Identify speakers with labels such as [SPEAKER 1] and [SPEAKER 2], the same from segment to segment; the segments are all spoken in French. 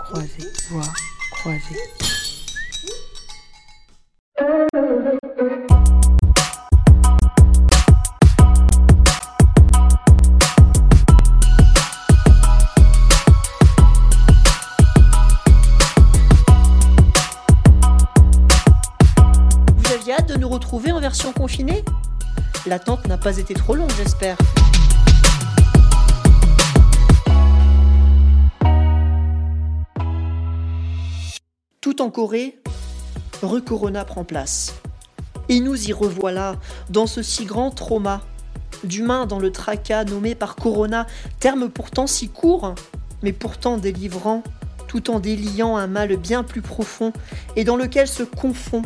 [SPEAKER 1] croisée, voie croisée.
[SPEAKER 2] Vous aviez hâte de nous retrouver en version confinée? L'attente n'a pas été trop longue, j'espère. En Corée, rue Corona prend place. Et nous y revoilà dans ce si grand trauma, d'humain dans le tracas nommé par Corona, terme pourtant si court, mais pourtant délivrant, tout en déliant un mal bien plus profond et dans lequel se confond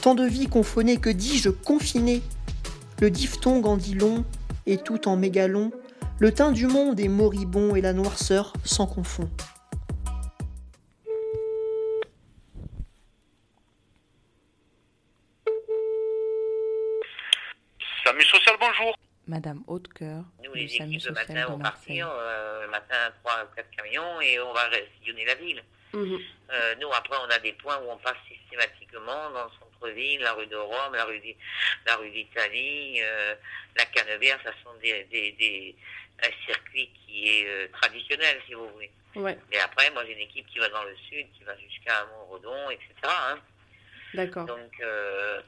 [SPEAKER 2] tant de vies confonnées que dis-je confinées. Le diphtongue en dit long et tout en mégalon, le teint du monde est moribond et la noirceur s'en confond.
[SPEAKER 1] Madame Hautecoeur,
[SPEAKER 3] Nous, les équipes, le matin, on partir, euh, le matin, 3 ou 4 camions, et on va sillonner la ville. Euh, nous, après, on a des points où on passe systématiquement dans le centre-ville, la rue de Rome, la rue la rue d'Italie, euh, la Canebière, ça sont des, des, des- un circuit qui est euh, traditionnel, si vous voulez.
[SPEAKER 4] Ouais,
[SPEAKER 3] Et après, moi, j'ai une équipe qui va dans le sud, qui va jusqu'à Montredon, etc. hein.
[SPEAKER 4] d'accord.
[SPEAKER 3] Donc, euh,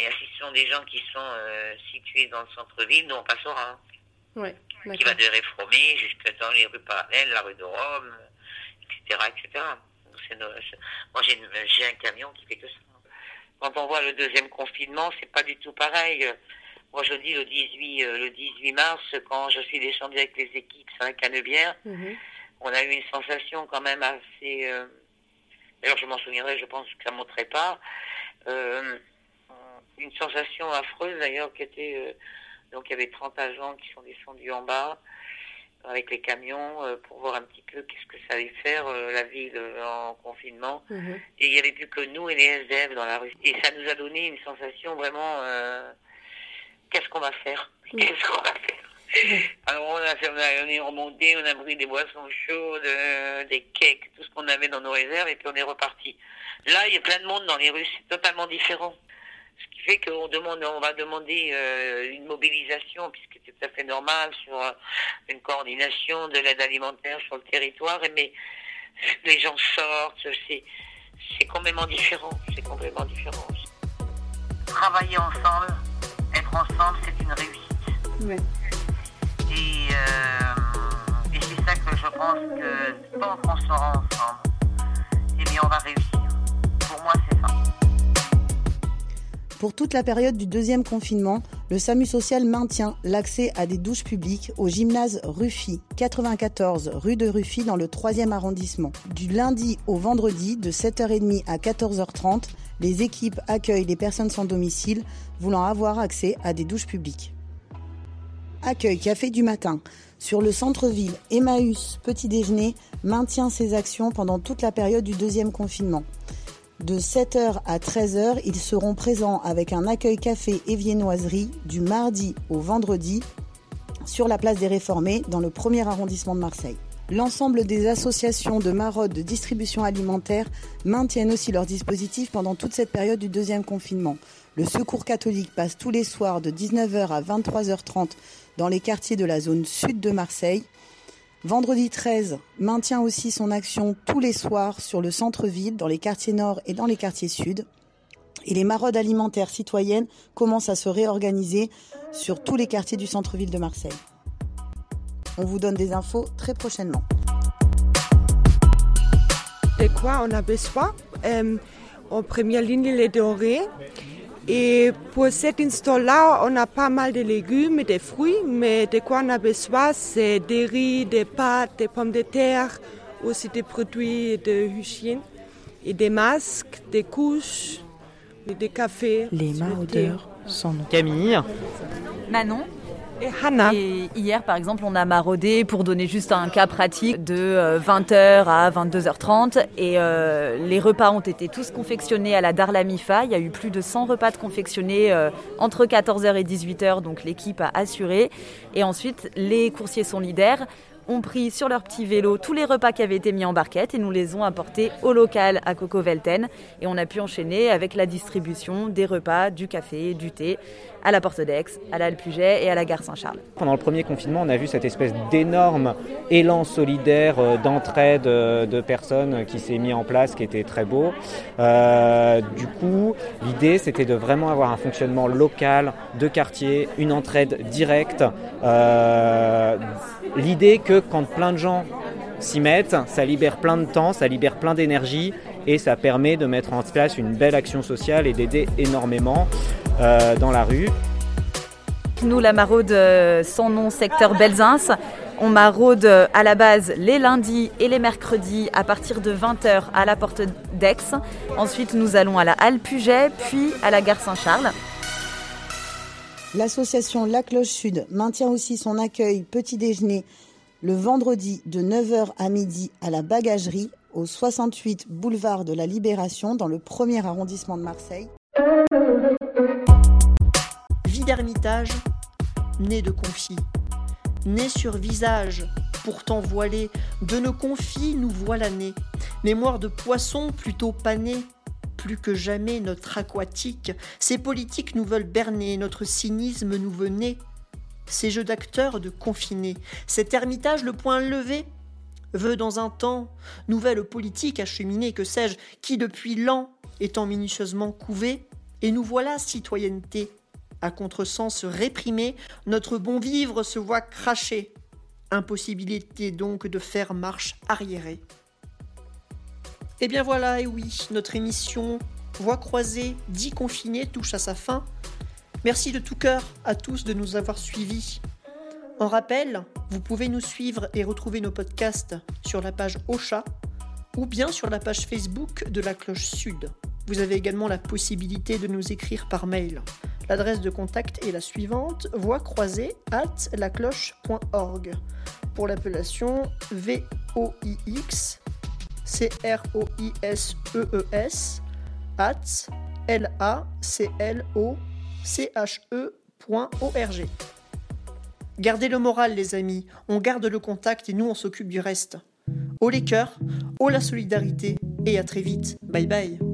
[SPEAKER 3] vois, si ce sont des gens qui sont euh, situés dans le centre-ville, nous, on passera.
[SPEAKER 4] Ouais,
[SPEAKER 3] qui va de Réformé jusque dans les rues parallèles, la rue de Rome, etc. etc. Moi, j'ai un camion qui fait que ça. Quand on voit le deuxième confinement, c'est pas du tout pareil. Moi, je dis le 18, euh, le 18 mars, quand je suis descendu avec les équipes sur la Canebière,
[SPEAKER 4] Mhm.
[SPEAKER 3] on a eu une sensation quand même assez... euh, D'ailleurs, je m'en souviendrai, je pense que ça ne monterait pas. Euh, une sensation affreuse, d'ailleurs, qui était... euh, donc, il y avait 30 agents qui sont descendus en bas avec les camions euh, pour voir un petit peu qu'est-ce que ça allait faire, euh, la ville euh, en confinement.
[SPEAKER 4] Mhm.
[SPEAKER 3] Et il n'y avait plus que nous et les SDF dans la rue. Et ça nous a donné une sensation vraiment... euh, qu'est-ce qu'on va faire? Qu'est-ce qu'on va faire? Alors on, a, on, a- on est remonté, on a pris des boissons chaudes, euh, des cakes, tout ce qu'on avait dans nos réserves, et puis on est reparti. Là, il y a plein de monde dans les rues, c'est totalement différent. Ce qui fait qu'on demande, on va demander euh, une mobilisation, puisque c'est tout à fait normal, sur euh, une coordination de l'aide alimentaire sur le territoire, mais les gens sortent, c'est, c'est complètement différent, c'est complètement différent. Travailler ensemble, être ensemble, c'est une réussite.
[SPEAKER 4] Ouais.
[SPEAKER 3] Et, euh, et c'est ça que je pense que tant qu'on sera ensemble, eh bien on va réussir. Pour
[SPEAKER 5] toute la période du deuxième confinement, le SAMU social maintient l'accès à des douches publiques au gymnase Ruffy, 94 rue de Ruffy dans le 3e arrondissement. Du lundi au vendredi, de 7h30 à 14h30, les équipes accueillent les personnes sans domicile voulant avoir accès à des douches publiques. Accueil café du matin. Sur le centre-ville, Emmaüs Petit Déjeuner maintient ses actions pendant toute la période du deuxième confinement. De 7h à 13h, ils seront présents avec un accueil café et viennoiserie du mardi au vendredi sur la place des Réformés dans le premier arrondissement de Marseille. L'ensemble des associations de maraude de distribution alimentaire maintiennent aussi leur dispositif pendant toute cette période du deuxième confinement. Le Secours catholique passe tous les soirs de 19h à 23h30 dans les quartiers de la zone sud de Marseille. Vendredi 13 maintient aussi son action tous les soirs sur le centre-ville, dans les quartiers nord et dans les quartiers sud. Et les maraudes alimentaires citoyennes commencent à se réorganiser sur tous les quartiers du centre-ville de Marseille. On vous donne des infos très prochainement.
[SPEAKER 6] De quoi on a besoin Euh, En première ligne, les dorés. Et pour cet instant-là, on a pas mal de légumes et de fruits, mais de quoi on a besoin, c'est des riz, des pâtes, des pommes de terre, aussi des produits de hygiène, et des masques, des couches, et des cafés.
[SPEAKER 1] Les maraudeurs sans nom.
[SPEAKER 7] Camille,
[SPEAKER 8] Manon.
[SPEAKER 6] Et
[SPEAKER 8] hier, par exemple, on a maraudé pour donner juste un cas pratique de 20h à 22h30. Et euh, les repas ont été tous confectionnés à la Darlamifa. Il y a eu plus de 100 repas de confectionnés euh, entre 14h et 18h, donc l'équipe a assuré. Et ensuite, les coursiers solidaires ont pris sur leur petit vélo tous les repas qui avaient été mis en barquette et nous les ont apportés au local à Coco Velten. Et on a pu enchaîner avec la distribution des repas, du café, du thé à la Porte d'Aix, à l'Alpuget et à la gare Saint-Charles.
[SPEAKER 4] Pendant le premier confinement, on a vu cette espèce d'énorme élan solidaire euh, d'entraide euh, de personnes qui s'est mis en place, qui était très beau. Euh, du coup, l'idée, c'était de vraiment avoir un fonctionnement local, de quartier, une entraide directe. L'idée que quand plein de gens s'y mettent, ça libère plein de temps, ça libère plein d'énergie et ça permet de mettre en place une belle action sociale et d'aider énormément euh, dans la rue.
[SPEAKER 8] Nous, la maraude euh, sans nom secteur Belzins, on maraude euh, à la base les lundis et les mercredis à partir de 20h à la porte d'Aix. Ensuite, nous allons à la Halle Puget, puis à la gare Saint-Charles.
[SPEAKER 5] L'association La Cloche Sud maintient aussi son accueil petit déjeuner le vendredi de 9h à midi à la bagagerie au 68 boulevard de la Libération dans le premier arrondissement de Marseille.
[SPEAKER 2] Vie d'ermitage, né de confit, né sur visage, pourtant voilé, de nos confits nous voilà nés, mémoire de poisson plutôt pané, plus que jamais notre aquatique, ces politiques nous veulent berner, notre cynisme nous veut ces jeux d'acteurs de confinés, cet ermitage le point levé, veut dans un temps nouvelle politique acheminée, que sais-je, qui depuis l'an étant minutieusement couvé, et nous voilà citoyenneté, à contresens réprimé, notre bon vivre se voit cracher, impossibilité donc de faire marche arriérée. Et bien voilà, et oui, notre émission Voix croisée, dit confinée touche à sa fin. Merci de tout cœur à tous de nous avoir suivis. En rappel, vous pouvez nous suivre et retrouver nos podcasts sur la page Ocha ou bien sur la page Facebook de la Cloche Sud. Vous avez également la possibilité de nous écrire par mail. L'adresse de contact est la suivante voix croisée at lacloche.org pour l'appellation VOIX C-R-O-I-S-E-E-S at L-A-C-L-O-C-H-E.org. Gardez le moral, les amis. On garde le contact et nous, on s'occupe du reste. Haut les cœurs, haut la solidarité et à très vite. Bye bye.